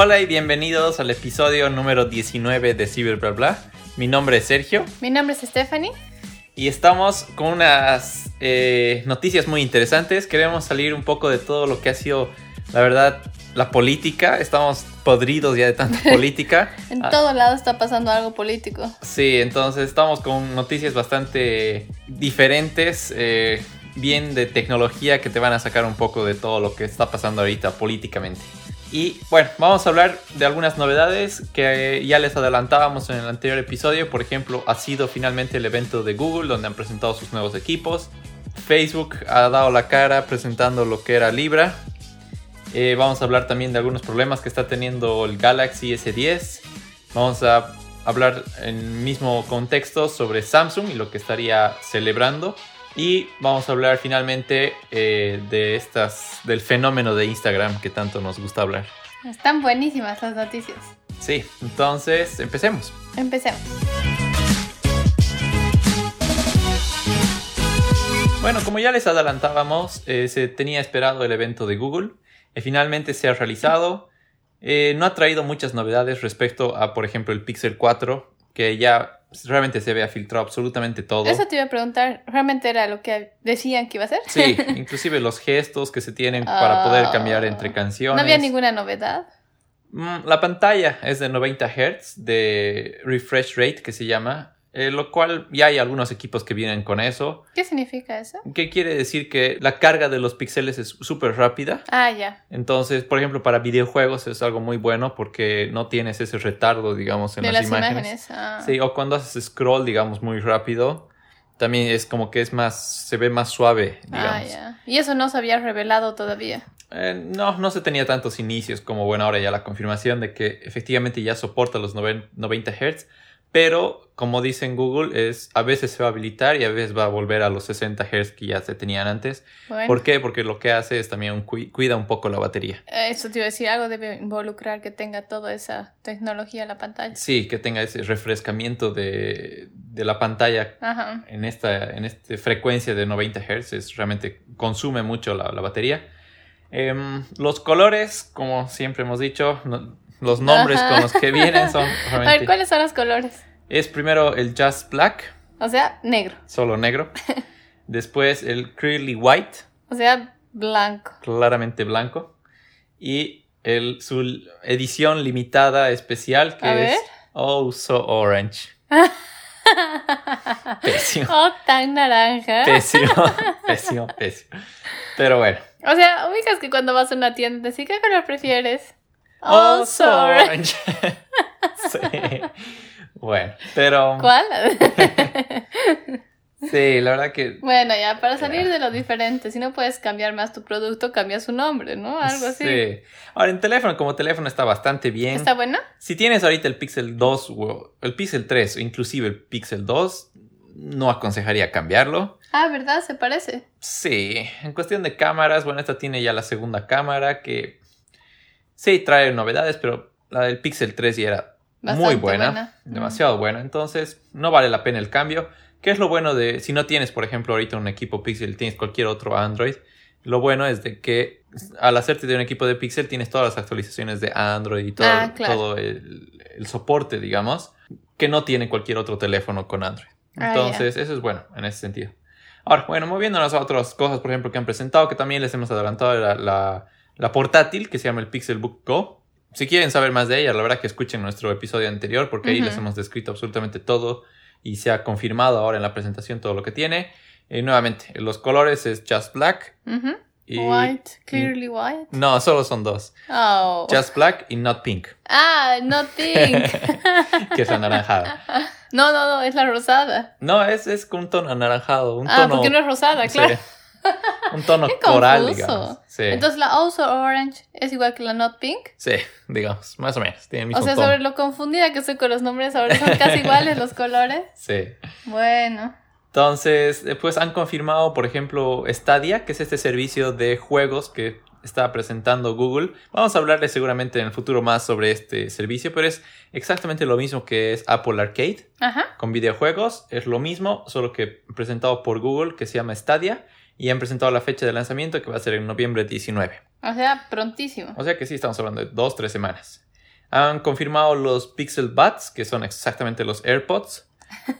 Hola y bienvenidos al episodio número 19 de Ciber Bla Bla. Mi nombre es Sergio Mi nombre es Stephanie. y estamos con unas eh, noticias muy interesantes. Queremos salir un poco de todo lo que ha sido, la verdad, la política. Estamos podridos ya de tanta política. En Ah, todo lado está pasando algo político. Sí, entonces estamos con noticias bastante diferentes, eh, bien de tecnología que te van a sacar un poco de todo lo que está pasando ahorita políticamente. Y bueno, vamos a hablar de algunas novedades que ya les adelantábamos en el anterior episodio. Por ejemplo, ha sido finalmente el evento de Google donde han presentado sus nuevos equipos. Facebook ha dado la cara presentando lo que era Libra. Eh, vamos a hablar también de algunos problemas que está teniendo el Galaxy S10. Vamos a hablar en mismo contexto sobre Samsung y lo que estaría celebrando. Y vamos a hablar finalmente eh, de estas, del fenómeno de Instagram que tanto nos gusta hablar. Están buenísimas las noticias. Sí, entonces empecemos. Empecemos. Bueno, como ya les adelantábamos, eh, se tenía esperado el evento de Google. y finalmente se ha realizado. Eh, no ha traído muchas novedades respecto a, por ejemplo, el Pixel 4, que ya realmente se había filtrado absolutamente todo. Eso te iba a preguntar, ¿realmente era lo que decían que iba a ser? Sí, inclusive los gestos que se tienen para poder Ah. cambiar entre canciones. No había ninguna novedad. Mm, La pantalla es de 90 Hz de refresh rate que se llama, eh, lo cual ya hay algunos equipos que vienen con eso. ¿Qué significa eso? ¿Qué quiere decir? Que la carga de los píxeles es súper rápida. Ah, ya. Entonces, por ejemplo, para videojuegos es algo muy bueno porque no tienes ese retardo, digamos, en De las, las imágenes. imágenes. ah. Sí, o cuando haces scroll, digamos, muy rápido, también es como que es más, se ve más suave, digamos. Ah, ya. Y eso no se había revelado todavía. Eh, no, no se tenía tantos inicios como, bueno, ahora ya la confirmación de que efectivamente ya soporta los noven- 90 Hz, pero como dice en Google, es, a veces se va a habilitar y a veces va a volver a los 60 Hz que ya se tenían antes. Bueno, ¿Por qué? Porque lo que hace es también cui- cuida un poco la batería. eh, eso te iba a decir, algo debe involucrar que tenga toda esa tecnología en la pantalla. Sí, que tenga ese refrescamiento de, de la pantalla Ajá. en esta, en esta frecuencia de 90 Hz, es, realmente consume mucho la, la batería. Em, los colores, como siempre hemos dicho, no- los nombres Ajá. con los que vienen son A ver. ¿cuáles son los colores? Es primero el Just Black, O sea, negro. solo negro. Después el Clearly White, O sea, blanco. claramente blanco. Y el, su edición limitada especial que A es ver. Oh So Orange. Pésimo. Oh, tan naranja. Pésimo, pésimo, pésimo. Pero bueno. O sea, ubicas que cuando vas a una tienda dicen, ¿qué color prefieres? So sorry. orange. sí. Bueno, pero ¿Cuál? sí, la verdad que bueno, ya, para salir de lo diferente, si no puedes cambiar más tu producto, cambia su nombre, ¿no? Algo así. Sí. Ahora en teléfono, como teléfono está bastante bien. ¿Está bueno? Si tienes ahorita el Pixel 2 o el Pixel 3 o inclusive el Pixel 2, no aconsejaría cambiarlo. Ah, ¿verdad? Se parece. Sí, en cuestión de cámaras, bueno, esta tiene ya la segunda cámara que sí trae novedades, pero la del Pixel 3 ya era muy buena, buena. demasiado buena, entonces no vale la pena el cambio. ¿Qué es lo bueno de si no tienes, por ejemplo, ahorita un equipo Pixel, tienes cualquier otro Android? Lo bueno es de que al hacerte de un equipo de Pixel tienes todas las actualizaciones de Android y todo, Ah, claro. todo el, el soporte, digamos, que no tiene cualquier otro teléfono con Android. Ah, Entonces, eso es bueno en ese sentido. Ahora, bueno, moviéndonos a otras cosas, por ejemplo, que han presentado, que también les hemos adelantado, la, la, la portátil que se llama el Pixelbook Go. Si quieren saber más de ella, la verdad que escuchen nuestro episodio anterior, porque ahí les hemos descrito absolutamente todo y se ha confirmado ahora en la presentación todo lo que tiene. Y nuevamente, los colores es Just Black y... White, clearly white. No, solo son dos. Oh. Just Black y Not Pink, Ah, no pink. que es anaranjada. no, no, no, es la rosada. No, es, es un tono anaranjado, un ah, tono... porque no es rosada, Sí. Un tono Qué coral, confuso. digamos. Sí. Entonces la Also Orange es igual que la Not Pink. Sí, digamos, más o menos. Tiene el mismo O sea, tono. sobre lo confundida que soy con los nombres, ahora son casi iguales los colores. Sí. Bueno. Entonces, después han confirmado, por ejemplo, Stadia, que es este servicio de juegos que está presentando Google. Vamos a hablarles seguramente en el futuro más sobre este servicio, pero es exactamente lo mismo que es Apple Arcade Ajá. con videojuegos. Es lo mismo, solo que presentado por Google, que se llama Stadia. Y han presentado la fecha de lanzamiento, que va a ser en noviembre 19. O sea, prontísimo. O sea que sí, estamos hablando de dos, tres semanas. Han confirmado los Pixel Buds, que son exactamente los AirPods,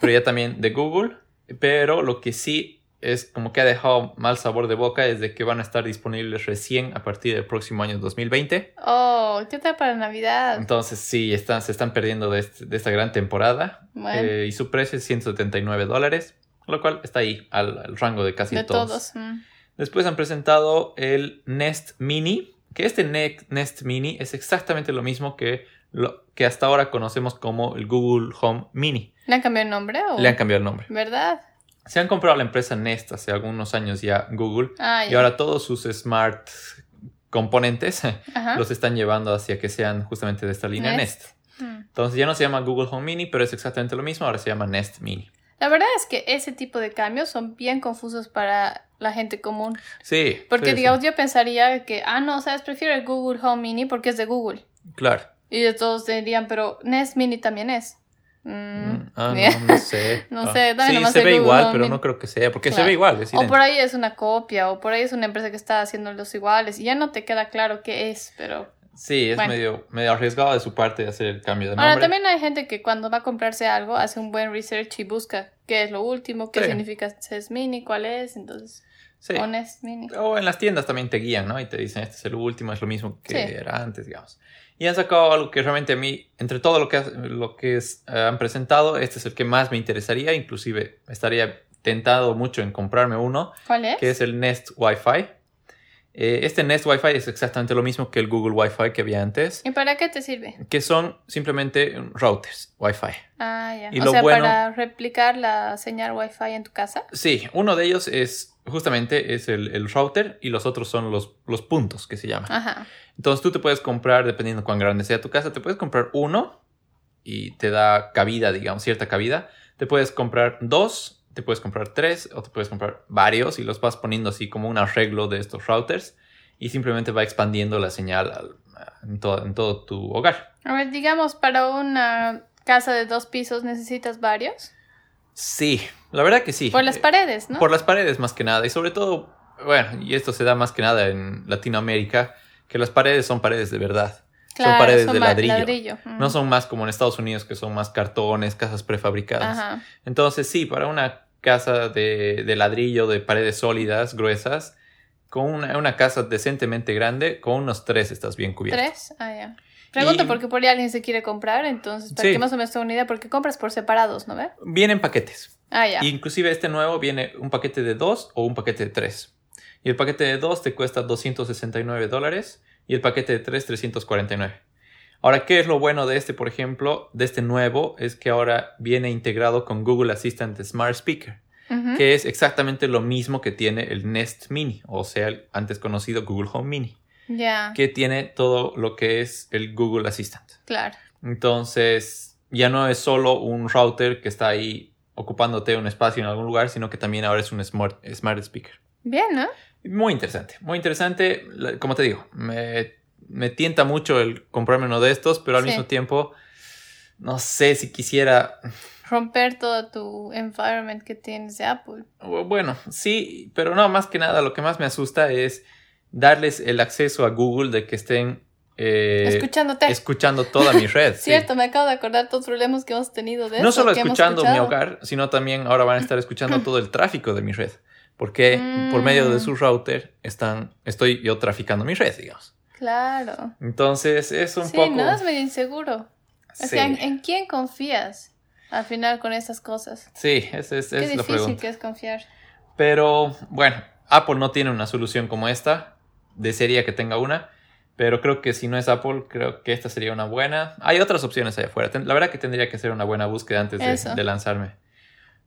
pero ya también de Google. Pero lo que sí es como que ha dejado mal sabor de boca es de que van a estar disponibles recién a partir del próximo año 2020. Oh, ¿qué tal para Navidad? Entonces sí, están, se están perdiendo de, este- de esta gran temporada. Bueno. Eh, y su precio es 179 dólares, lo cual está ahí al, al rango de casi de todos. todos. mm. Después han presentado el Nest Mini, que este Ne- Nest Mini es exactamente lo mismo que lo que hasta ahora conocemos como el Google Home Mini. ¿Le han cambiado el nombre? O... Le han cambiado el nombre. ¿Verdad? Se han comprado la empresa Nest hace algunos años ya Google Ah, y ahora todos sus smart componentes Ajá. los están llevando hacia que sean justamente de esta línea Nest. Nest. Mm. Entonces ya no se llama Google Home Mini, pero es exactamente lo mismo, ahora se llama Nest Mini. La verdad es que ese tipo de cambios son bien confusos para la gente común. Sí. Porque, sí, sí. digamos, yo pensaría que, ah, no, sabes, prefiero el Google Home Mini porque es de Google. Claro. Y todos dirían, pero Nest Mini también es. Mm, Mm, Ah, no, no sé. No Ah. sé, dame Sí, nomás se ve Google igual, Home pero Mini. no creo que sea, porque se Claro. ve igual. Es O por ahí es una copia, o por ahí es una empresa que está haciendo los iguales y ya no te queda claro qué es, pero... Sí, es Bueno. medio, medio arriesgado de su parte hacer el cambio de nombre. Ahora, también hay gente que cuando va a comprarse algo hace un buen research y busca qué es lo último, qué Sí. significa Nest Mini, cuál es, entonces... Sí. O Nest Mini. O en las tiendas también te guían, ¿no? Y te dicen, este es el último, es lo mismo que Sí. era antes, digamos. Y han sacado algo que realmente a mí, entre todo lo que, lo que es, eh, han presentado, este es el que más me interesaría. Inclusive estaría tentado mucho en comprarme uno, ¿Cuál es? que es el Nest Wi-Fi. Eh, este Nest Wi-Fi es exactamente lo mismo que el Google Wi-Fi que había antes, ¿Y para qué te sirve? que son simplemente routers Wi-Fi. Ah, ya. Y o lo sea, bueno- para replicar la señal Wi-Fi en tu casa. Sí, uno de ellos es justamente es el, el router y los otros son los, los puntos que se llaman. Ajá. Entonces tú te puedes comprar, dependiendo cuán grande sea tu casa, te puedes comprar uno y te da cabida, digamos, cierta cabida. Te puedes comprar dos, te puedes comprar tres o te puedes comprar varios y los vas poniendo así como un arreglo de estos routers y simplemente va expandiendo la señal al- en, todo, en todo tu hogar. A ver, digamos, para una casa de dos pisos necesitas varios. Sí, la verdad que sí. Por las Eh, paredes, ¿no? Por las paredes más que nada. Y sobre todo, bueno, y esto se da más que nada en Latinoamérica, que las paredes son paredes de verdad. Claro, son paredes de ladrillo. Mm. No son más como en Estados Unidos, que son más cartones, casas prefabricadas. Ajá. Entonces, sí, para una casa de, de ladrillo, de paredes sólidas, gruesas, con una, una casa decentemente grande, con unos tres estás bien cubierto. ¿Tres? Ah, ya. Pregunto Y- porque por ahí alguien se quiere comprar, entonces, para Sí. que más o menos tenga una idea, porque compras por separados, ¿no ve? Vienen paquetes. Ah, ya. Inclusive este nuevo viene un paquete de dos o un paquete de tres. Y el paquete de dos te cuesta 269 dólares y el paquete de tres 349. Ahora, ¿qué es lo bueno de este, por ejemplo, de este nuevo? Es que ahora viene integrado con Google Assistant Smart Speaker, que es exactamente lo mismo que tiene el Nest Mini, o sea, el antes conocido Google Home Mini, Ya, que tiene todo lo que es el Google Assistant. claro. Entonces, ya no es solo un router que está ahí ocupándote un espacio en algún lugar, sino que también ahora es un smart, smart speaker. Bien, ¿no? Muy interesante, muy interesante. Como te digo, me, me tienta mucho el comprarme uno de estos, pero al Sí. mismo tiempo, no sé si quisiera. Romper todo tu environment que tienes de Apple. Bueno, sí, pero no, más que nada, lo que más me asusta es darles el acceso a Google de que estén eh, Escuchándote. escuchando toda mi red. sí. Cierto, me acabo de acordar todos los problemas que hemos tenido de No solo escuchando mi hogar, sino también ahora van a estar escuchando todo el tráfico de mi red. Porque por medio de Mm. su router están, estoy yo traficando mi red, digamos. Claro. Entonces es un sí, poco. no, es medio inseguro. O Sí, sea, ¿en, en quién confías al final con estas cosas? sí, es, Qué es la difícil que es confiar. Pero bueno, Apple no tiene una solución como esta. Desearía que tenga una. Pero creo que si no es Apple, creo que esta sería una buena. Hay otras opciones allá afuera. La verdad que tendría que hacer una buena búsqueda antes de, de lanzarme.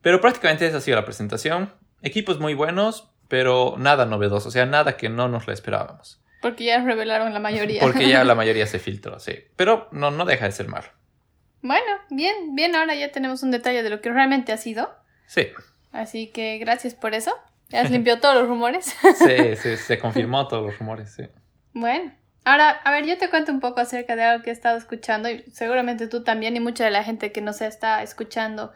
Pero prácticamente esa ha sido la presentación. Equipos muy buenos, pero nada novedoso. O sea, nada que no nos la esperábamos. Porque ya revelaron la mayoría. Porque ya la mayoría se filtró, sí. Pero no, no deja de ser malo. Bueno, bien, bien, ahora ya tenemos un detalle de lo que realmente ha sido. Sí, Así que gracias por eso. Ya has limpiado todos los rumores. sí, sí, se confirmó todos los rumores, sí. Bueno, ahora, a ver, yo te cuento un poco acerca de algo que he estado escuchando y seguramente tú también y mucha de la gente que nos está escuchando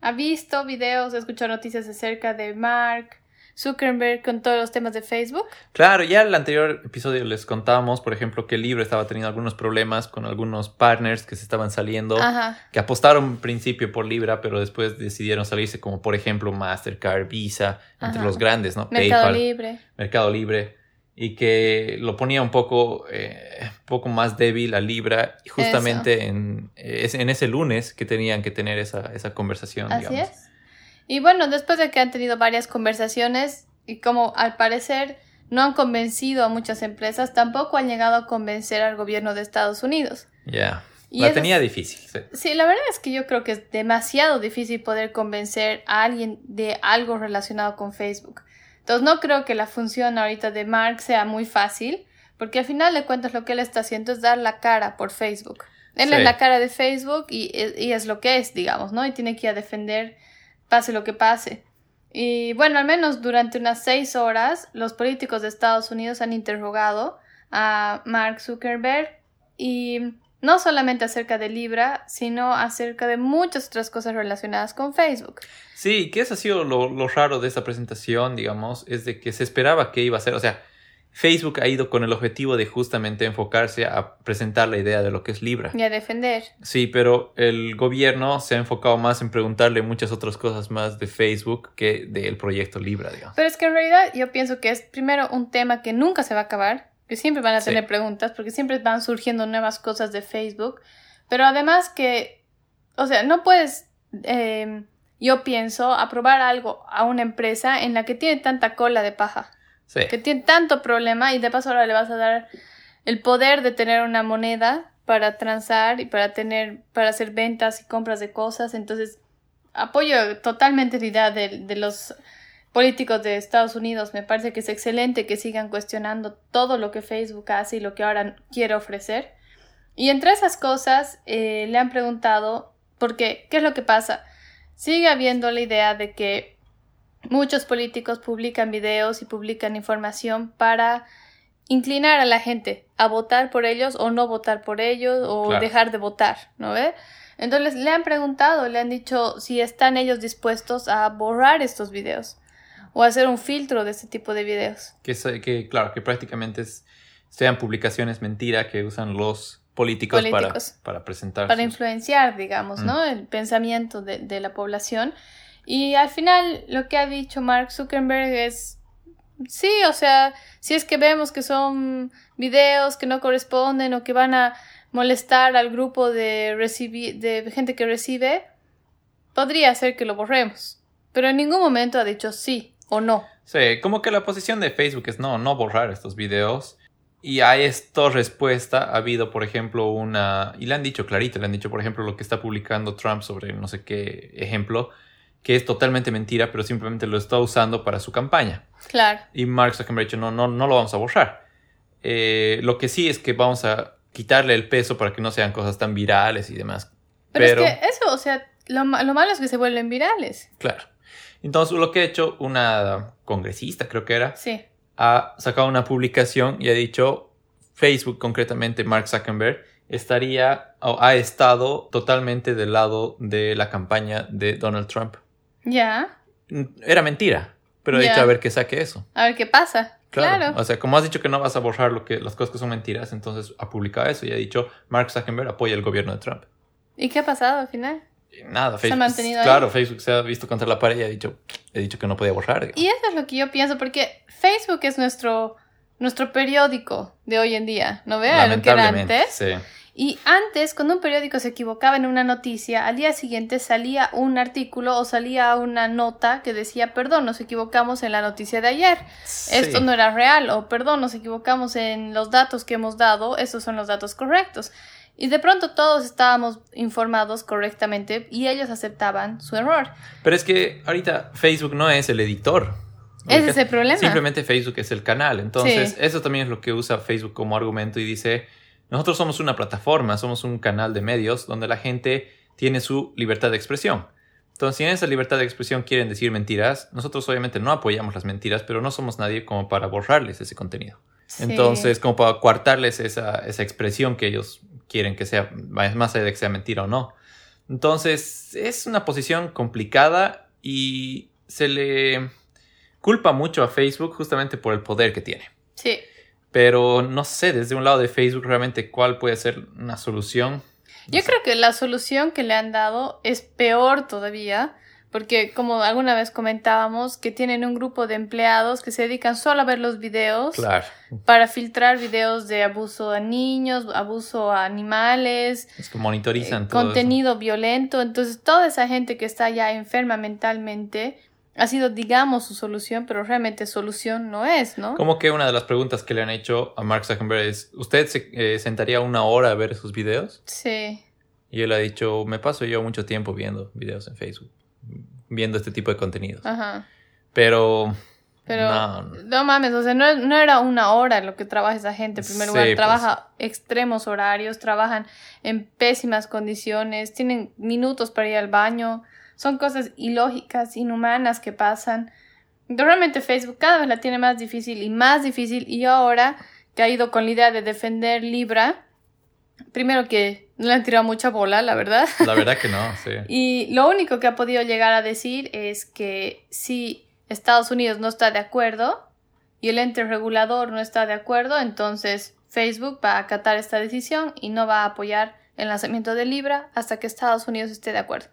ha visto videos, ha escuchado noticias acerca de Mark Zuckerberg con todos los temas de Facebook. Claro, ya en el anterior episodio les contábamos, por ejemplo, que el libro estaba teniendo algunos problemas con algunos partners que se estaban saliendo, que apostaron en principio por Libra, pero después decidieron salirse, como por ejemplo Mastercard, Visa, entre los grandes, ¿no? Mercado Libre. Mercado Libre. Y que lo ponía un poco, eh, poco más débil a Libra, justamente en, en, ese lunes que tenían que tener esa, esa conversación. Así es. Y bueno, después de que han tenido varias conversaciones y como al parecer no han convencido a muchas empresas, tampoco han llegado a convencer al gobierno de Estados Unidos. Ya. La tenía difícil. Sí. sí, la verdad es que yo creo que es demasiado difícil poder convencer a alguien de algo relacionado con Facebook. Entonces no creo que la función ahorita de Mark sea muy fácil, porque al final de cuentas lo que él está haciendo es dar la cara por Facebook. Él es la cara de Facebook y, y, es lo que es, digamos, ¿no? Y tiene que ir a defender pase lo que pase. Y bueno, al menos durante unas seis horas, los políticos de Estados Unidos han interrogado a Mark Zuckerberg y no solamente acerca de Libra, sino acerca de muchas otras cosas relacionadas con Facebook. Sí, que eso ha sido lo, lo raro de esta presentación, digamos, es de que se esperaba que iba a ser, o sea, Facebook ha ido con el objetivo de justamente enfocarse a presentar la idea de lo que es Libra. Y a defender. Sí, pero el gobierno se ha enfocado más en preguntarle muchas otras cosas más de Facebook que del proyecto Libra, digamos. Pero es que en realidad yo pienso que es primero un tema que nunca se va a acabar, que siempre van a tener preguntas, porque siempre van surgiendo nuevas cosas de Facebook, pero además que, o sea, no puedes... Eh, yo pienso aprobar algo a una empresa en la que tiene tanta cola de paja. Que tiene tanto problema y de paso ahora le vas a dar el poder de tener una moneda para transar y para tener, para hacer ventas y compras de cosas. Entonces, apoyo totalmente la idea de, de los políticos de Estados Unidos. Me parece que es excelente que sigan cuestionando todo lo que Facebook hace y lo que ahora quiere ofrecer. Y entre esas cosas eh, le han preguntado, porque, ¿qué es lo que pasa? Sigue habiendo la idea de que Muchos políticos publican videos y publican información para inclinar a la gente a votar por ellos o no votar por ellos o dejar de votar, ¿no ve? Entonces le han preguntado, le han dicho si están ellos dispuestos a borrar estos videos o hacer un filtro de este tipo de videos. Que, que claro, que prácticamente sean publicaciones mentira que usan los políticos, para, para presentar. Para influenciar, digamos, ¿no? Mm. El pensamiento de, de la población. Y al final lo que ha dicho Mark Zuckerberg es, sí, o sea, si es que vemos que son videos que no corresponden o que van a molestar al grupo de, de gente que recibe, podría ser que lo borremos. Pero en ningún momento ha dicho sí o no. Sí, como que la posición de Facebook es no, no borrar estos videos. Y a esta respuesta ha habido, por ejemplo, una... Y le han dicho clarito, le han dicho, por ejemplo, lo que está publicando Trump sobre no sé qué ejemplo que es totalmente mentira, pero simplemente lo está usando para su campaña. Claro. Y Mark Zuckerberg dicho, no, no, no lo vamos a borrar. Eh, lo que sí es que vamos a quitarle el peso para que no sean cosas tan virales y demás. Pero, es que eso, o sea, lo, malo es que se vuelven virales. Claro. Entonces, lo que ha hecho una congresista, creo que era, sí. ha sacado una publicación y ha dicho, Facebook, concretamente Mark Zuckerberg, estaría o ha estado totalmente del lado de la campaña de Donald Trump. Ya. Era mentira, pero he dicho a ver qué saque eso. A ver qué pasa. Claro. O sea, como has dicho que no vas a borrar lo que, las cosas que son mentiras, entonces ha publicado eso y ha dicho Mark Zuckerberg apoya el gobierno de Trump. ¿Y qué ha pasado al final? Nada, Facebook. Se ha mantenido Claro, Facebook se ha visto contra la pared y ha dicho, he dicho que no podía borrar. Y eso es lo que yo pienso, porque Facebook es nuestro, nuestro periódico de hoy en día, ¿no vea lo que era antes? Sí. Y antes, cuando un periódico se equivocaba en una noticia, al día siguiente salía un artículo o salía una nota que decía, perdón, nos equivocamos en la noticia de ayer, esto no era real, o perdón, nos equivocamos en los datos que hemos dado, estos son los datos correctos. Y de pronto todos estábamos informados correctamente y ellos aceptaban su error. Pero es que ahorita Facebook no es el editor. Ese es el problema. Simplemente Facebook es el canal. Entonces, eso también es lo que usa Facebook como argumento y dice, nosotros somos una plataforma, somos un canal de medios donde la gente tiene su libertad de expresión. Entonces, si en esa libertad de expresión quieren decir mentiras, nosotros obviamente no apoyamos las mentiras, pero no somos nadie como para borrarles ese contenido. Entonces, como para coartarles esa, esa, expresión que ellos quieren que sea, más allá de que sea mentira o no. Entonces, es una posición complicada y se le culpa mucho a Facebook justamente por el poder que tiene. Sí. Pero no sé, desde un lado de Facebook realmente cuál puede ser una solución. Yo creo que la solución que le han dado es peor todavía, porque como alguna vez comentábamos, que tienen un grupo de empleados que se dedican solo a ver los videos Claro. para filtrar videos de abuso a niños, abuso a animales, Es que monitorizan todo eso. contenido violento. Entonces, toda esa gente que está ya enferma mentalmente ha sido, digamos, su solución, pero realmente solución no es, ¿no? Como que una de las preguntas que le han hecho a Mark Zuckerberg es, ¿usted se eh, sentaría una hora a ver sus videos? Sí. Y él ha dicho, me paso yo mucho tiempo viendo videos en Facebook, viendo este tipo de contenidos. Ajá. Pero, Pero no, mames, o sea, no, no era una hora lo que trabaja esa gente. En primer Sí, lugar, pues. trabaja extremos horarios, trabajan en pésimas condiciones, tienen minutos para ir al baño. Son cosas ilógicas, inhumanas que pasan. Realmente Facebook cada vez la tiene más difícil y más difícil. Y ahora que ha ido con la idea de defender Libra, primero que no le han tirado mucha bola, la verdad. la verdad que no, sí. Y lo único que ha podido llegar a decir es que si Estados Unidos no está de acuerdo y el ente regulador no está de acuerdo, entonces Facebook va a acatar esta decisión y no va a apoyar el lanzamiento de Libra hasta que Estados Unidos esté de acuerdo.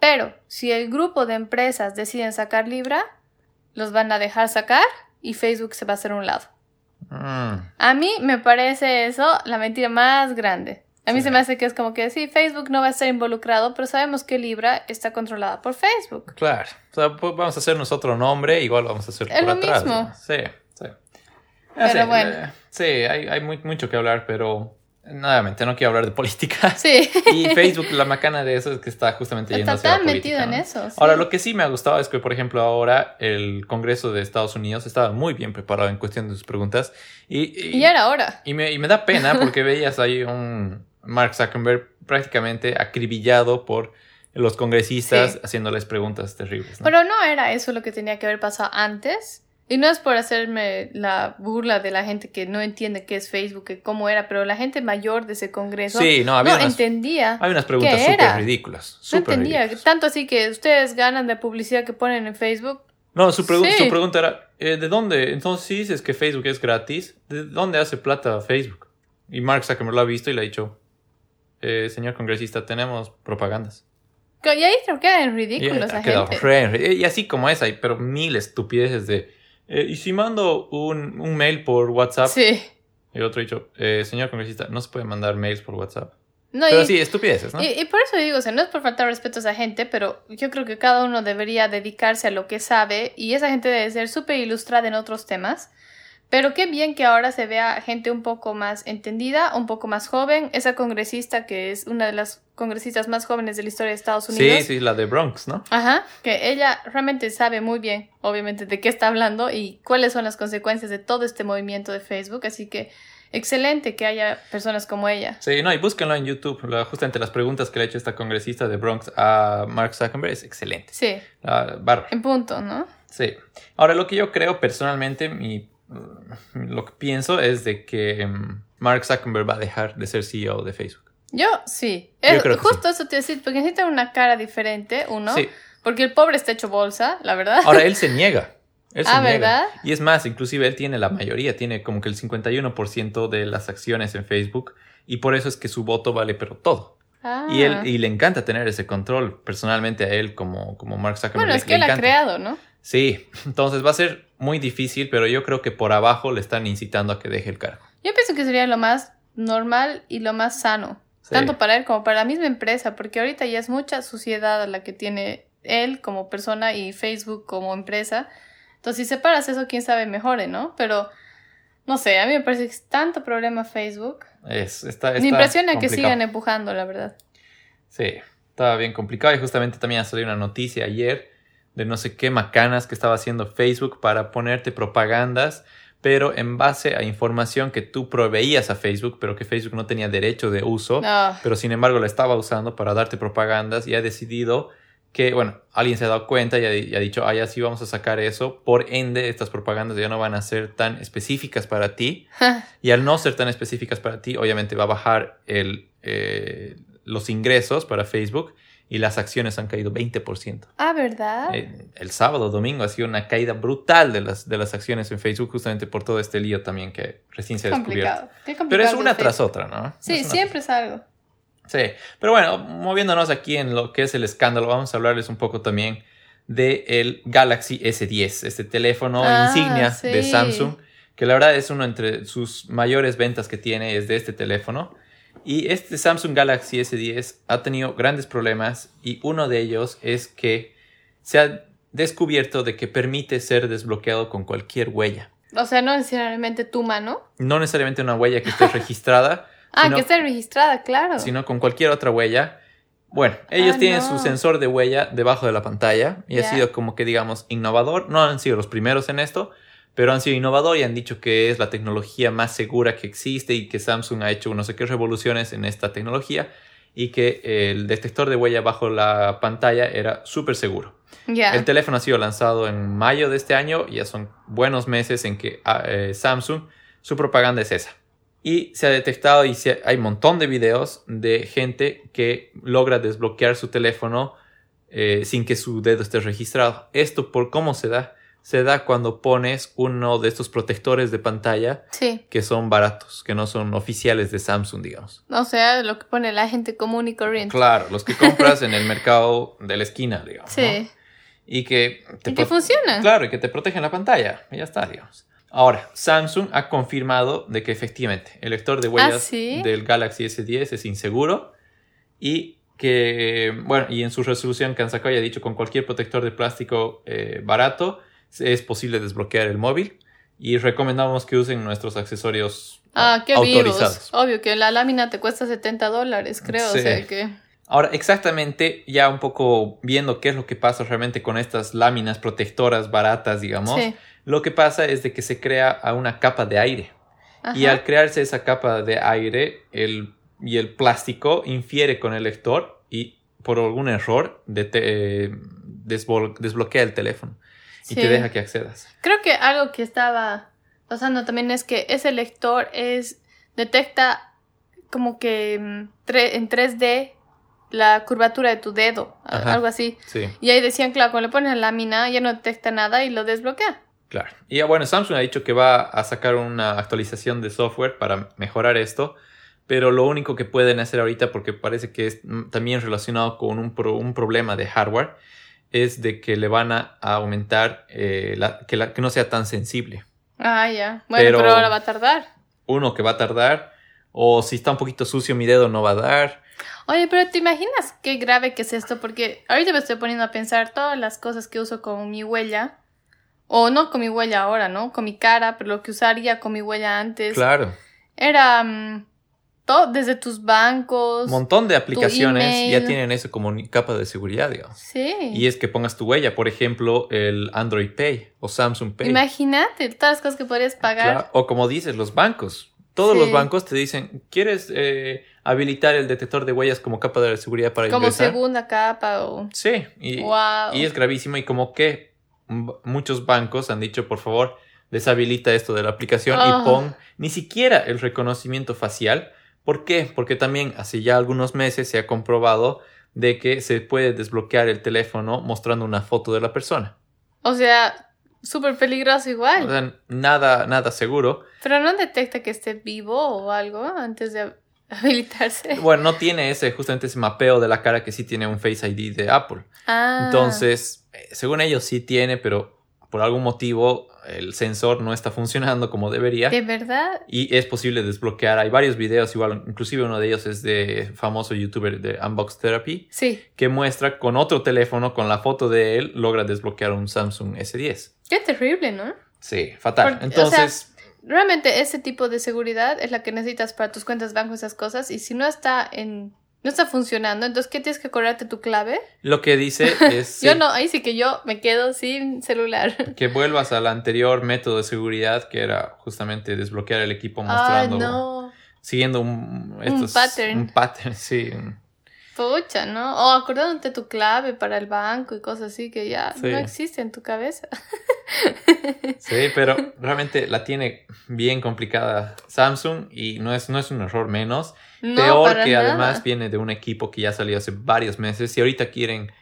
Pero si el grupo de empresas deciden sacar Libra, los van a dejar sacar y Facebook se va a hacer un lado. Mm, A mí me parece eso la mentira más grande. A mí Sí. se me hace que es como que sí, Facebook no va a estar involucrado, pero sabemos que Libra está controlada por Facebook. claro. O sea, pues vamos a hacernos otro nombre, igual vamos a hacer Es por lo atrás. mismo. ¿no? Sí, sí. Pero sí, bueno. eh, sí, hay, hay muy- mucho que hablar, pero nuevamente no quiero hablar de política. Sí, Y Facebook, la macana de eso es que está justamente yendo está hacia la tan metido política, en ¿no? eso. sí. Ahora, lo que sí me ha gustado es que, por ejemplo, ahora el Congreso de Estados Unidos estaba muy bien preparado en cuestión de sus preguntas. Y, y, Y era hora. y me, y me da pena porque veías ahí un Mark Zuckerberg prácticamente acribillado por los congresistas Sí. haciéndoles preguntas terribles. ¿no? Pero no era eso lo que tenía que haber pasado antes. Y no es por hacerme la burla de la gente que no entiende qué es Facebook, que cómo era, pero la gente mayor de ese congreso sí, no, había no unas, entendía. hay unas preguntas súper ridículas. No súper entendía. ridículas. Tanto así que ustedes ganan de publicidad que ponen en Facebook. No, su, pregu- Sí. su pregunta era, eh, ¿de dónde? Entonces, si dices que Facebook es gratis, ¿de dónde hace plata Facebook? Y Mark Zuckerberg lo ha visto y le ha dicho, eh, señor congresista, tenemos propagandas. Y ahí creo que en Y gente. re- Y así como esa, hay pero mil estupideces de, eh, ¿y si mando un, un mail por WhatsApp? Sí. Y el otro dicho, eh, señor congresista, no se puede mandar mails por WhatsApp. No, Pero y, sí, estupideces, ¿no? y, y por eso digo, o sea, no es por faltar respeto a esa gente, pero yo creo que cada uno debería dedicarse a lo que sabe y esa gente debe ser súper ilustrada en otros temas. Pero qué bien que ahora se vea gente un poco más entendida, un poco más joven. Esa congresista que es una de las congresistas más jóvenes de la historia de Estados Unidos. sí, sí, la de Bronx, ¿no? Ajá, que ella realmente sabe muy bien, obviamente, de qué está hablando y cuáles son las consecuencias de todo este movimiento de Facebook. Así que excelente que haya personas como ella. Sí, no, y búsquenlo en YouTube. La- justamente las preguntas que le ha hecho esta congresista de Bronx a Mark Zuckerberg es excelente. Sí, Ah, bárbaro. en punto, ¿no? Sí. Ahora, lo que yo creo personalmente, mi, lo que pienso es de que mm, Mark Zuckerberg va a dejar de ser CEO de Facebook. Yo sí. Yo Es- creo que justo eso te iba a decir, porque necesita una cara diferente, uno. Sí. Porque el pobre está hecho bolsa, la verdad. Ahora, él se niega. Él se Ah, niega. ¿verdad? Y es más, inclusive él tiene la mayoría, tiene como que el 51% de las acciones en Facebook y por eso es que su voto vale pero todo. Ah. Y, él, y le encanta tener ese control personalmente a él como, como Mark Zuckerberg. bueno, le- es que le él ha creado, ¿no? Sí, entonces va a ser muy difícil, pero yo creo que por abajo le están incitando a que deje el cargo. Yo pienso que sería lo más normal y lo más sano. Sí. Tanto para él como para la misma empresa, porque ahorita ya es mucha suciedad la que tiene él como persona y Facebook como empresa. Entonces, si separas eso, quién sabe mejore, ¿no? Pero, no sé, a mí me parece que es tanto problema Facebook. Es, está, Me está impresiona que sigan empujando, la verdad. Sí, estaba bien complicado y justamente también ha salido una noticia ayer de no sé qué macanas que estaba haciendo Facebook para ponerte propagandas, pero en base a información que tú proveías a Facebook, pero que Facebook no tenía derecho de uso, Ah, pero sin embargo la estaba usando para darte propagandas y ha decidido que, bueno, alguien se ha dado cuenta y ha, y ha dicho, ah, ya sí vamos a sacar eso, por ende estas propagandas ya no van a ser tan específicas para ti, y al no ser tan específicas para ti, obviamente va a bajar el, eh, los ingresos para Facebook y las acciones han caído 20%. Ah, ¿verdad? Eh, el sábado, domingo, ha sido una caída brutal de las, de las acciones en Facebook justamente por todo este lío también que recién se ha descubierto. Pero es una tras otra, ¿no? Sí, siempre es algo. Sí, pero bueno, moviéndonos aquí en lo que es el escándalo, vamos a hablarles un poco también del el Galaxy S10, este teléfono ah, insignia de Samsung, que la verdad es uno entre sus mayores ventas que tiene, es de este teléfono. Y este Samsung Galaxy S10 ha tenido grandes problemas y uno de ellos es que se ha descubierto de que permite ser desbloqueado con cualquier huella. O sea, no necesariamente tu mano. No necesariamente una huella que esté registrada. ah, que esté registrada, claro. Sino con cualquier otra huella. Bueno, ellos ah, tienen su sensor de huella debajo de la pantalla y ha sido como que digamos innovador. No han sido los primeros en esto, pero han sido innovadores y han dicho que es la tecnología más segura que existe y que Samsung ha hecho no sé qué revoluciones en esta tecnología y que el detector de huella bajo la pantalla era súper seguro. El teléfono ha sido lanzado en mayo de este año y ya son buenos meses en que ah, eh, Samsung, su propaganda es esa. Y se ha detectado y hay un montón de videos de gente que logra desbloquear su teléfono eh, sin que su dedo esté registrado. Esto por cómo se da se da cuando pones uno de estos protectores de pantalla que son baratos, que no son oficiales de Samsung, digamos. O sea, lo que pone la gente común y corriente. Claro, los que compras en el mercado de la esquina, digamos. Sí. Y que... Te y que funcionan. Claro, y que te protegen la pantalla. Y ya está, digamos. Ahora, Samsung ha confirmado de que efectivamente el lector de huellas ¿Ah, del Galaxy S10 es inseguro y que, bueno, y en su resolución que han sacado ya dicho con cualquier protector de plástico eh, barato es posible desbloquear el móvil y recomendamos que usen nuestros accesorios ah, qué autorizados. Obvio que la lámina te cuesta 70 dólares, creo. que... Ahora, exactamente, ya un poco viendo qué es lo que pasa realmente con estas láminas protectoras baratas, digamos, lo que pasa es de que se crea una capa de aire. Y al crearse esa capa de aire, el, y el plástico infiere con el lector y por algún error eh, desbloquea el teléfono y te deja que accedas. Creo que algo que estaba pasando también es que ese lector es detecta como que mm, en 3D la curvatura de tu dedo, algo así. Y ahí decían, claro, cuando le pones la lámina ya no detecta nada y lo desbloquea. Claro. Y bueno, Samsung ha dicho que va a sacar una actualización de software para mejorar esto, pero lo único que pueden hacer ahorita, porque parece que es mm, también relacionado con un, un problema de hardware, es de que le van a, aumentar eh, la, que, la, que no sea tan sensible. Ah, ya. Bueno, pero, ahora va a tardar. Uno que va a tardar. O si está un poquito sucio mi dedo no va a dar. Oye, pero ¿te imaginas qué grave que es esto? Porque ahorita me estoy poniendo a pensar todas las cosas que uso con mi huella. O no con mi huella ahora, ¿no? Con mi cara, pero lo que usaría con mi huella antes. Claro. Era... Desde tus bancos. Un montón de aplicaciones ya tienen eso como capa de seguridad, digamos. Sí. Y es que pongas tu huella, por ejemplo, el Android Pay o Samsung Pay. Imagínate todas las cosas que podrías pagar. O como dices, los bancos. Todos los bancos te dicen, ¿quieres eh, habilitar el detector de huellas como capa de seguridad para como ingresar? Como segunda capa o... Sí, y, y es gravísimo y como que muchos bancos han dicho, por favor, deshabilita esto de la aplicación y pon ni siquiera el reconocimiento facial ¿Por qué? Porque también hace ya algunos meses se ha comprobado de que se puede desbloquear el teléfono mostrando una foto de la persona. O sea, súper peligroso igual. O sea, nada, nada seguro. Pero no detecta que esté vivo o algo antes de habilitarse. Bueno, no tiene ese, justamente ese mapeo de la cara que sí tiene un Face ID de Apple. Ah. Entonces, eh, según ellos sí tiene, pero por algún motivo el sensor no está funcionando como debería. ¿De verdad? Y es posible desbloquear. Hay varios videos, igual, inclusive uno de ellos es de famoso youtuber de Unbox Therapy. Sí. Que muestra con otro teléfono, con la foto de él, logra desbloquear un Samsung S10. Qué terrible, ¿no? Sí, fatal. Entonces. realmente ese tipo de seguridad es la que necesitas para tus cuentas banco, esas cosas. Y si no está en no está funcionando, entonces ¿qué tienes que acordarte tu clave? Lo que dice es... yo no, ahí sí que yo me quedo sin celular. que vuelvas al anterior método de seguridad que era justamente desbloquear el equipo mostrando... Ay, no. Siguiendo un, un pattern. Un pattern, sí. Pucha, ¿no? O acordándote tu clave para el banco y cosas así que ya no existe en tu cabeza. Sí, pero realmente la tiene bien complicada Samsung y no es, no es un error menos. Peor que además viene de un equipo que ya salió hace varios meses y ahorita quieren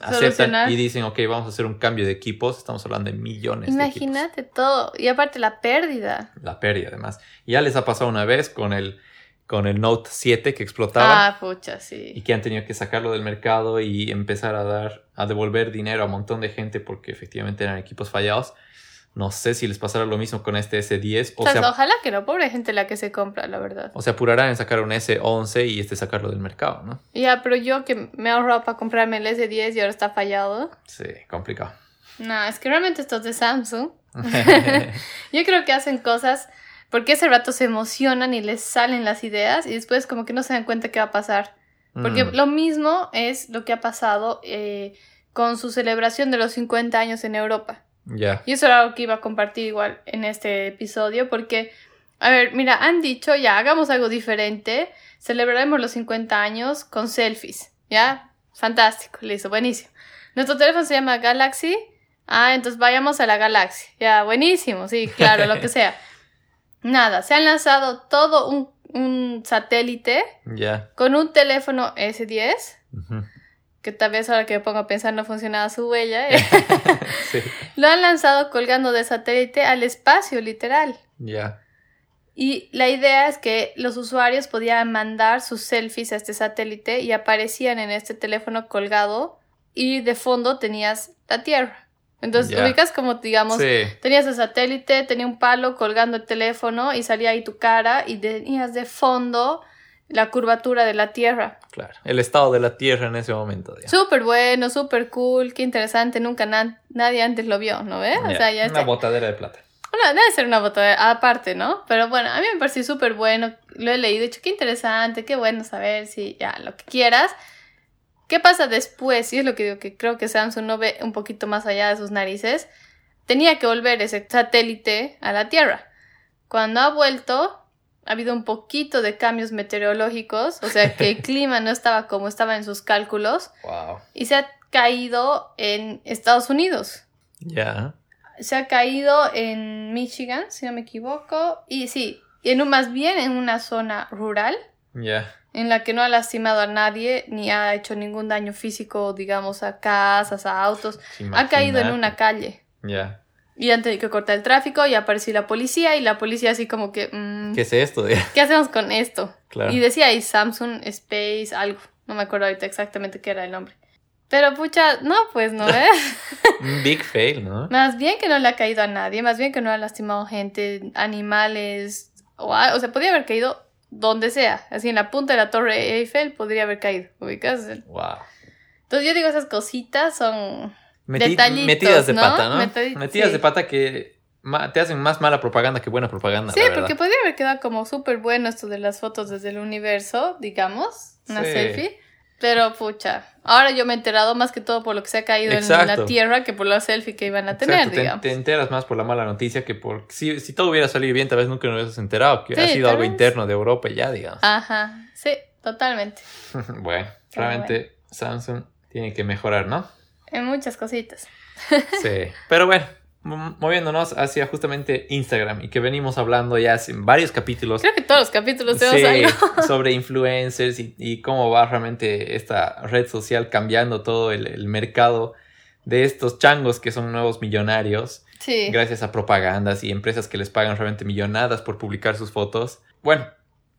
aceptan y dicen, ok, vamos a hacer un cambio de equipos. Estamos hablando de millones Imagínate todo. Y aparte la pérdida. La pérdida, además. Ya les ha pasado una vez con el, con el Note 7 que explotaba. Ah, pucha, sí. Y que han tenido que sacarlo del mercado y empezar a dar, a devolver dinero a un montón de gente porque efectivamente eran equipos fallados. No sé si les pasará lo mismo con este S10. O, sea, ojalá que no, pobre gente la que se compra, la verdad. O sea, apurarán en sacar un S11 y este sacarlo del mercado, ¿no? Ya, pero yo que me he ahorrado para comprarme el S10 y ahora está fallado. Sí, complicado. No, es que realmente estos de Samsung. yo creo que hacen cosas porque ese rato se emocionan y les salen las ideas y después como que no se dan cuenta qué va a pasar. Porque mm. lo mismo es lo que ha pasado eh, con su celebración de los 50 años en Europa. Y eso era algo que iba a compartir igual en este episodio, porque, a ver, mira, han dicho, ya, hagamos algo diferente, celebraremos los 50 años con selfies, ¿ya? Fantástico, listo, buenísimo. Nuestro teléfono se llama Galaxy, ah, entonces vayamos a la Galaxy, ya, buenísimo, sí, claro, lo que sea. Nada, se han lanzado todo un, un satélite con un teléfono S10 que tal vez ahora que me pongo a pensar no funcionaba su huella, lo han lanzado colgando de satélite al espacio, literal. Ya. Y la idea es que los usuarios podían mandar sus selfies a este satélite y aparecían en este teléfono colgado y de fondo tenías la Tierra. Entonces, ubicas como, digamos, tenías el satélite, tenía un palo colgando el teléfono y salía ahí tu cara y tenías de fondo la curvatura de la Tierra. Claro, el estado de la Tierra en ese momento. Súper bueno, súper cool, qué interesante, nunca nadie antes lo vio, ¿no ves? o sea, ya una botadera de plata. Bueno, debe ser una botadera aparte, ¿no? Pero bueno, a mí me pareció súper bueno, lo he leído, he dicho, qué interesante, qué bueno saber si ya lo que quieras. ¿Qué pasa después? Y es lo que digo, que creo que Samsung no ve un poquito más allá de sus narices. Tenía que volver ese satélite a la Tierra. Cuando ha vuelto, ha habido un poquito de cambios meteorológicos, o sea que el clima no estaba como estaba en sus cálculos. Y se ha caído en Estados Unidos. Ya. Se ha caído en Michigan, si no me equivoco. Y sí, en un, más bien en una zona rural. Ya. En la que no ha lastimado a nadie ni ha hecho ningún daño físico, digamos, a casas, a autos. Ha caído en una calle. Ya. Y han tenido que cortar el tráfico y apareció la policía y la policía así como que... Mm, ¿Qué es esto? ¿Qué hacemos con esto? Y decía ahí Samsung Space, algo. No me acuerdo ahorita exactamente qué era el nombre. Pero pucha, no, pues no, ¿eh? Un big fail, ¿no? Más bien que no le ha caído a nadie, más bien que no ha lastimado gente, animales, o, o sea, podría haber caído donde sea, así en la punta de la torre Eiffel podría haber caído, ¿ubicas? Wow. Entonces yo digo, esas cositas son metidas de pata, ¿no? metidas de pata que te hacen más mala propaganda que buena propaganda. Sí, porque podría haber quedado como súper bueno esto de las fotos desde el universo, digamos, una selfie. Pero pucha, ahora yo me he enterado más que todo por lo que se ha caído en la tierra que por la selfie que iban a tener, digamos. Te, enteras más por la mala noticia que por... Si, si todo hubiera salido bien, tal vez nunca nos hubieras enterado, que ha sido algo interno de Europa y ya, digamos. Ajá, sí, totalmente. bueno, realmente Samsung tiene que mejorar, ¿no? En muchas cositas. sí, pero bueno, moviéndonos hacia justamente Instagram y que venimos hablando ya en varios capítulos. Creo que todos los capítulos tenemos sí, sobre influencers y, cómo va realmente esta red social cambiando todo el, mercado de estos changos que son nuevos millonarios. Sí. Gracias a propagandas y empresas que les pagan realmente millonadas por publicar sus fotos. Bueno,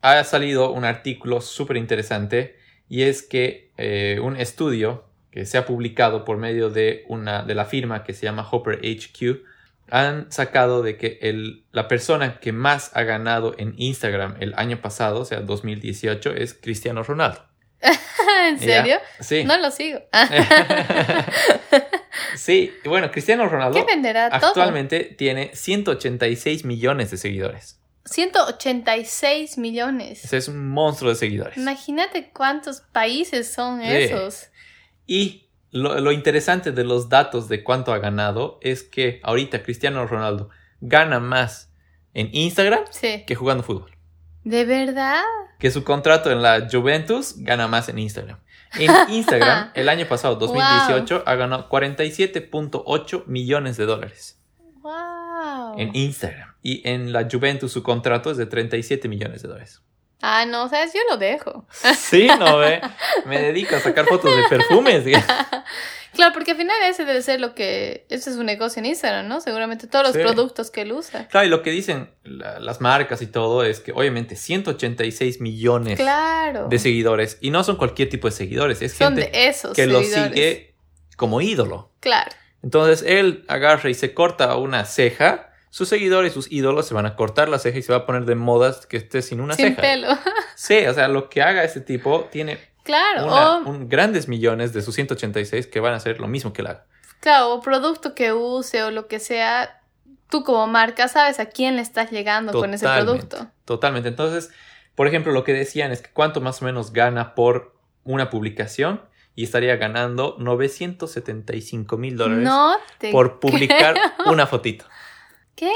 ha salido un artículo súper interesante y es que eh, un estudio que se ha publicado por medio de, una, de la firma que se llama Hopper HQ, han sacado de que el, la persona que más ha ganado en Instagram el año pasado, o sea, 2018, es Cristiano Ronaldo. ¿En serio? Sí. No lo sigo. sí, bueno, Cristiano Ronaldo actualmente tiene 186 millones de seguidores. 186 millones. es un monstruo de seguidores. Imagínate cuántos países son esos. Y lo, interesante de los datos de cuánto ha ganado es que ahorita Cristiano Ronaldo gana más en Instagram que jugando fútbol. ¿De verdad? Que su contrato en la Juventus gana más en Instagram. En Instagram, el año pasado, 2018, ha ganado 47.8 millones de dólares. Wow. en Instagram. Y en la Juventus su contrato es de 37 millones de dólares. Ah, no, sabes, yo lo dejo. Sí, no ve. Me dedico a sacar fotos de perfumes. Claro, porque al final ese debe ser lo que. Ese es su negocio en Instagram, ¿no? Seguramente todos los Sí. productos que él usa. Claro, y lo que dicen la- las marcas y todo es que obviamente 186 millones Claro. de seguidores. Y no son cualquier tipo de seguidores, es Son gente de esos. que lo seguidores. sigue como ídolo. Claro. Entonces él agarra y se corta una ceja. Sus seguidores, sus ídolos se van a cortar la ceja y se va a poner de moda que esté sin una Sin ceja. pelo. Sí, o sea, lo que haga este tipo tiene claro. una- o, un- grandes millones de sus 186 que van a hacer lo mismo que él haga. claro, o producto que use o lo que sea. Tú como marca sabes a quién le estás llegando con ese producto. Totalmente. Entonces, por ejemplo, lo que decían es que cuánto más o menos gana por una publicación y estaría ganando 975 mil dólares No por publicar una fotito. ¡Qué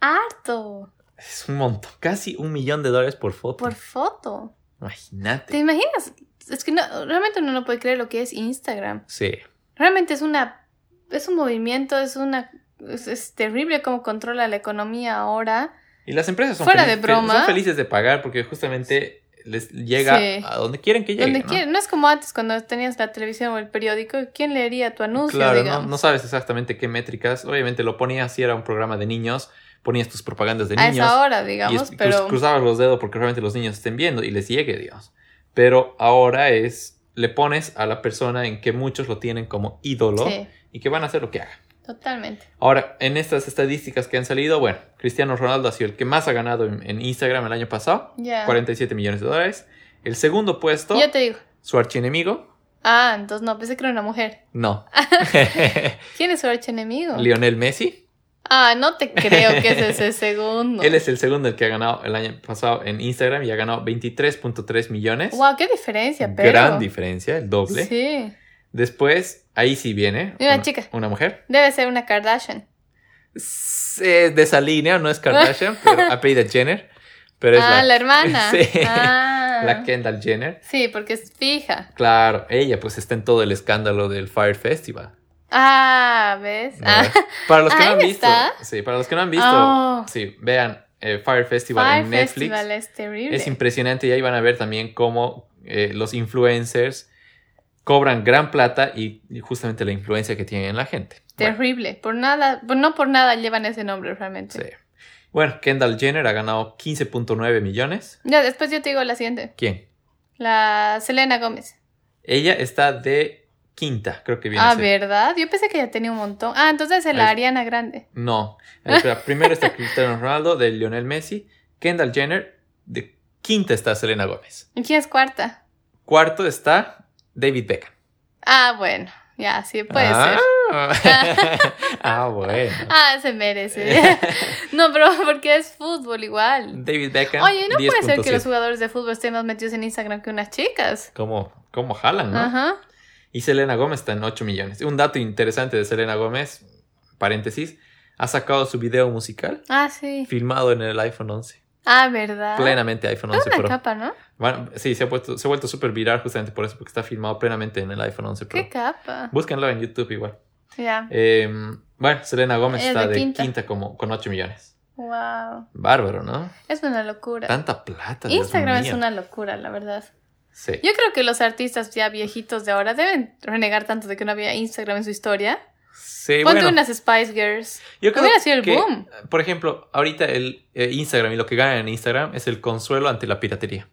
harto! Es un montón, casi un millón de dólares por foto. Por foto. ¿Te Imagínate. imaginas? Es que no, realmente uno no puede creer lo que es Instagram. Sí, Realmente es una. Es un movimiento, es una. Es, es terrible cómo controla la economía ahora. y las empresas son, Fuera de broma. son felices de pagar porque justamente les llega Sí. a donde quieren que llegue. Donde ¿no? quiera. No es como antes cuando tenías la televisión o el periódico. ¿Quién leería tu anuncio? Claro, no, no sabes exactamente qué métricas. Obviamente lo ponías si era un programa de niños, ponías tus propagandas de a niños. esa hora, y digamos, cruz- pero. cruzabas los dedos porque realmente los niños estén viendo y les llegue, Dios. Pero ahora es, le pones a la persona en que muchos lo tienen como ídolo Sí, y que van a hacer lo que haga. Totalmente. Ahora, en estas estadísticas que han salido, bueno, Cristiano Ronaldo ha sido el que más ha ganado en, en Instagram el año pasado, Ya. 47 millones de dólares. El segundo puesto, Yo te digo. su archienemigo, Ah, entonces no, pensé que era una mujer. no. ¿Quién es su archienemigo? Lionel Messi. Ah, no te creo que es ese segundo. Él es el segundo el que ha ganado el año pasado en Instagram y ha ganado 23.3 millones. Wow, qué diferencia, pero. Gran diferencia, el doble. Sí. Después, ahí sí viene. Una chica. Una mujer. Debe ser una Kardashian. Es de esa línea, no es Kardashian, pero apellida Jenner. Pero es ah, la, la, hermana. Sí. Ah. la Kendall Jenner. Sí, porque es fija. Claro, ella pues está en todo el escándalo del Fire Festival. Ah, ¿ves? ¿no? Ah, Para los que no han visto, está. sí, para los que no han visto, Oh. sí, vean eh, Fire Festival Fire en Netflix. Festival es terrible. Es impresionante y ahí van a ver también cómo eh, los influencers cobran gran plata y, y justamente la influencia que tienen en la gente. Bueno, Terrible. Por nada, no por nada llevan ese nombre realmente. sí. Bueno, Kendall Jenner ha ganado 15.9 millones. Ya, después yo te digo la siguiente. ¿Quién? La Selena Gómez. Ella está de quinta, creo que viene Ah, a ser. ¿verdad? Yo pensé que ya tenía un montón. Ah, entonces es la Ahí- Ariana Grande. No. Espera, primero está Cristiano Ronaldo, de Lionel Messi. Kendall Jenner, de quinta está Selena Gómez. ¿Y quién es cuarta? Cuarto está David Beckham. Ah, bueno. Ya, sí, puede ah. ser. ah, bueno. Ah, se merece. no, pero porque es fútbol igual. David Beckham. Oye, no puede ser que 10.7. los jugadores de fútbol estén más metidos en Instagram que unas chicas. ¿Cómo, cómo jalan, no? Ajá. Y Selena Gómez está en 8 millones. Un dato interesante de Selena Gómez, paréntesis, ha sacado su video musical Ah, sí. filmado en el iPhone 11. Ah, ¿verdad? Plenamente iPhone Es 11 una Pro. capa, ¿no? Bueno, sí, se ha, puesto, se ha vuelto súper viral justamente por eso, porque está filmado plenamente en el iPhone 11 Pro. ¿Qué capa? Búsquenlo en YouTube igual. Ya. Eh, bueno, Selena Gómez Es está de quinta. quinta, como, con 8 millones. Wow. Bárbaro, ¿no? Es una locura. Tanta plata. Instagram es una locura, la verdad. Sí. Yo creo que los artistas ya viejitos de ahora deben renegar tanto de que no había Instagram en su historia. Sí, Ponte bueno. unas Spice Girls. Yo creo Hubiera sido el que, boom. por ejemplo, ahorita el eh, Instagram y lo que ganan en Instagram es el consuelo ante la piratería.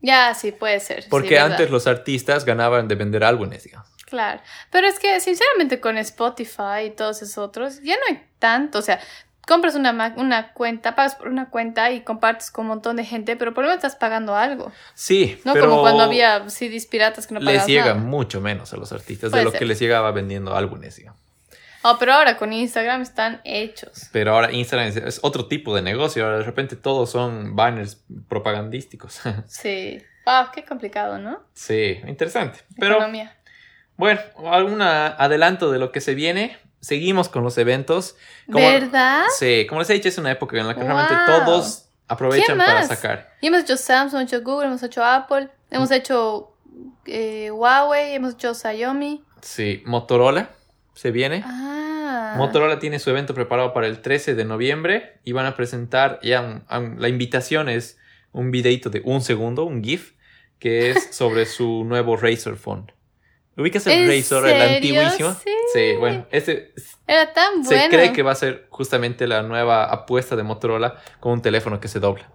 Ya, sí, puede ser. sí, Porque verdad. antes los artistas ganaban de vender álbumes, digamos. Claro. Pero es que, sinceramente, con Spotify y todos esos otros, ya no hay tanto. O sea, compras una, una cuenta, pagas por una cuenta y compartes con un montón de gente, pero por lo menos estás pagando algo. Sí, No pero como cuando había CDs piratas que no les pagabas llega nada. mucho menos a los artistas Puede de lo ser. que les llegaba vendiendo álbumes, digamos. Oh, pero ahora con Instagram están hechos. Pero ahora Instagram es, es otro tipo de negocio. Ahora de repente todos son banners propagandísticos. Sí. Wow, qué complicado, ¿no? sí, interesante. Pero Economía. bueno, algún adelanto de lo que se viene. Seguimos con los eventos. Como- ¿Verdad? Sí, como les he dicho, es una época en la que realmente todos aprovechan ¿Quién para sacar. Y hemos hecho Samsung, hemos hecho Google, hemos hecho Apple, hemos hecho eh, Huawei, hemos hecho Xiaomi. Sí, Motorola se viene. Ah. Motorola tiene su evento preparado para el 13 de noviembre y van a presentar ya la invitación es un videito de un segundo, un GIF, que es sobre su nuevo Razer Phone. ¿Ubicas el Razer, el antiguísimo? Sí. sí. bueno, este era tan bueno. Se cree que va a ser justamente la nueva apuesta de Motorola con un teléfono que se dobla.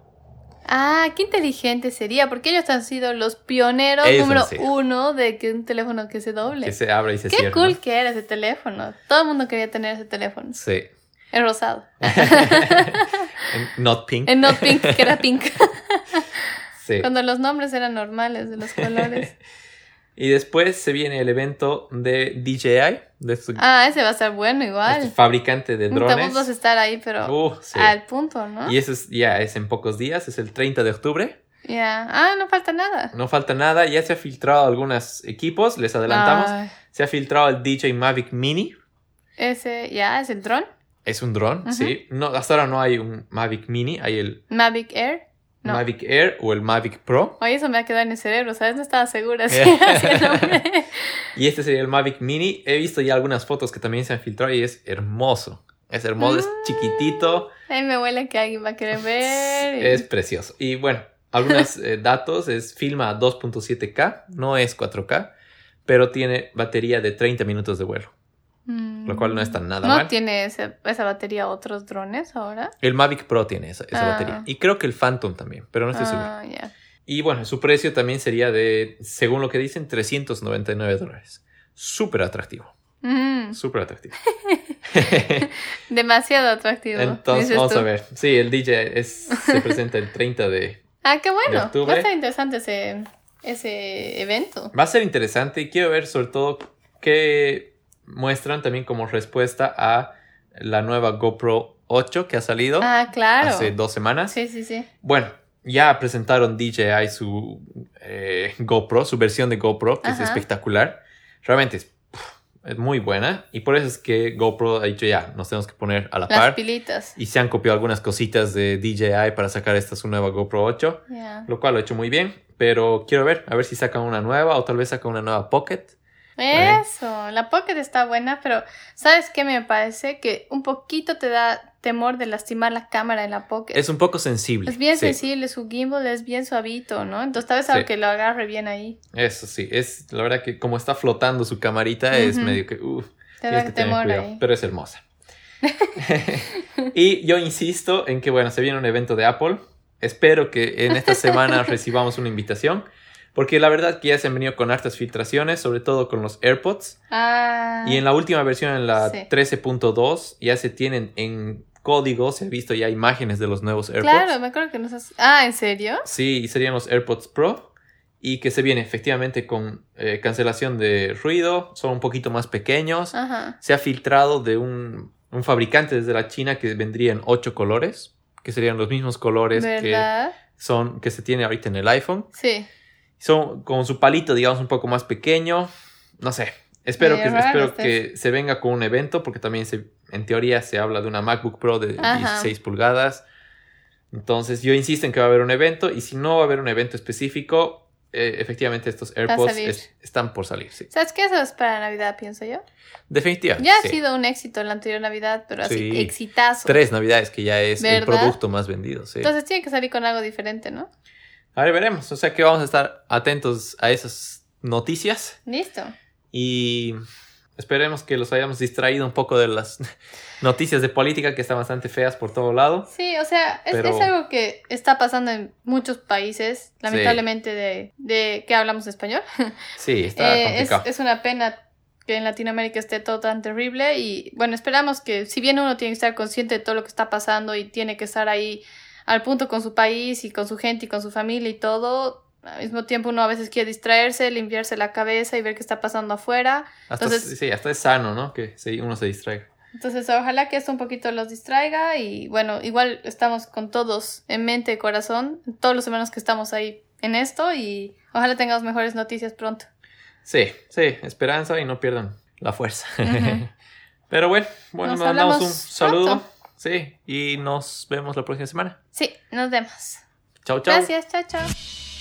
Ah, qué inteligente sería, porque ellos han sido los pioneros número uno de que un teléfono que se doble. Que se abra y se cierra. Qué cool que era ese teléfono. Todo el mundo quería tener ese teléfono. Sí. El rosado. en not pink. En not pink, que era pink. sí. Cuando los nombres eran normales de los colores. Y después se viene el evento de DJI. De ah, ese va a ser bueno igual. Este fabricante de drones. A estar ahí, pero uh, al punto, ¿no? Y eso es, ya es en pocos días, es el 30 de octubre. Ya, ah, no falta nada. No falta nada, ya se ha filtrado algunos equipos, les adelantamos. Se ha filtrado el DJI Mavic Mini. Ese, ya, es el dron. Es un dron, sí. No, hasta ahora no hay un Mavic Mini, hay el... Mavic Air. Mavic Air o el Mavic Pro. Oye, eso me ha quedado en el cerebro, ¿sabes? No estaba segura. Si y este sería el Mavic Mini. He visto ya algunas fotos que también se han filtrado y es hermoso. Es hermoso, es mm. chiquitito. Ay, me huele que alguien va a querer ver. Es precioso. Y bueno, algunos eh, datos es filma a 2.7K, no es 4K, pero tiene batería de 30 minutos de vuelo. Lo cual no está nada mal. ¿No tiene esa batería otros drones ahora? El Mavic Pro tiene esa, ah. batería. Y creo que el Phantom también, pero no estoy ah, seguro. Y bueno, su precio también sería de, según lo que dicen, 399 dólares. Súper atractivo. Mm. Súper atractivo. Demasiado atractivo. Entonces, vamos a ver. Sí, el DJ es, se presenta el 30 de. Ah, qué bueno. Va a ser interesante ese, ese evento. Va a ser interesante y quiero ver sobre todo qué muestran también como respuesta a la nueva GoPro 8 que ha salido ah, claro. hace dos semanas. Sí, sí, sí. Bueno, ya presentaron DJI su eh, GoPro, su versión de GoPro, que es espectacular. Realmente es, muy buena y por eso es que GoPro ha dicho ya, nos tenemos que poner a la Las par. pilitas. Y se han copiado algunas cositas de DJI para sacar esta su nueva GoPro 8, lo cual lo ha hecho muy bien. Pero quiero ver, a ver si sacan una nueva o tal vez sacan una nueva Pocket. Eso, la Pocket está buena, pero ¿sabes qué me parece? Que un poquito te da temor de lastimar la cámara en la Pocket. Es un poco sensible. Es bien sensible, su gimbal es bien suavito, ¿no? Entonces tal vez algo que lo agarre bien ahí. Eso sí, es la verdad que como está flotando su camarita es medio que, uff, te da temor ahí. pero es hermosa. y yo insisto en que, bueno, se viene un evento de Apple. Espero que en esta semana recibamos una invitación. Porque la verdad que ya se han venido con hartas filtraciones, sobre todo con los AirPods. Ah. Y en la última versión, en la 13.2, ya se tienen en código, se han visto ya imágenes de los nuevos AirPods. Claro, me acuerdo que nos has... Ah, ¿en serio? Sí, y serían los AirPods Pro. Y que se viene efectivamente con eh, cancelación de ruido, son un poquito más pequeños. Se ha filtrado de un, un, fabricante desde la China que vendría en ocho colores, que serían los mismos colores que son que se tiene ahorita en el iPhone. Sí. Son con su palito, digamos, un poco más pequeño. No sé. Espero, que, espero este que se venga con un evento, porque también se, en teoría se habla de una MacBook Pro de 16 pulgadas. Entonces, yo insisto en que va a haber un evento, y si no va a haber un evento específico, eh, efectivamente estos AirPods están por salir. Sí. ¿Sabes qué? Eso es para Navidad, pienso yo. Definitivamente. Ya ha sido un éxito en la anterior Navidad, pero así, exitazo. Tres Navidades que ya es el producto más vendido. Sí. Entonces tiene que salir con algo diferente, ¿no? A ver, veremos. O sea que vamos a estar atentos a esas noticias. Listo. Y esperemos que los hayamos distraído un poco de las noticias de política que están bastante feas por todo lado. Sí, o sea, es, algo que está pasando en muchos países, lamentablemente de, de que hablamos español. Sí, está eh, complicado. Es, es una pena que en Latinoamérica esté todo tan terrible y bueno, esperamos que si bien uno tiene que estar consciente de todo lo que está pasando y tiene que estar ahí al punto con su país y con su gente y con su familia y todo. Al mismo tiempo uno a veces quiere distraerse, limpiarse la cabeza y ver qué está pasando afuera. entonces, sí, hasta es sano, ¿no? Que uno se distraiga. Entonces, ojalá que esto un poquito los distraiga y bueno, igual estamos con todos en mente y corazón, todos los hermanos que estamos ahí en esto y ojalá tengamos mejores noticias pronto. Sí, sí, esperanza y no pierdan la fuerza. Pero bueno, bueno, nos, damos un saludo. Sí, y nos vemos la próxima semana. Sí, nos vemos. Chao, chao. Gracias, chao, chao.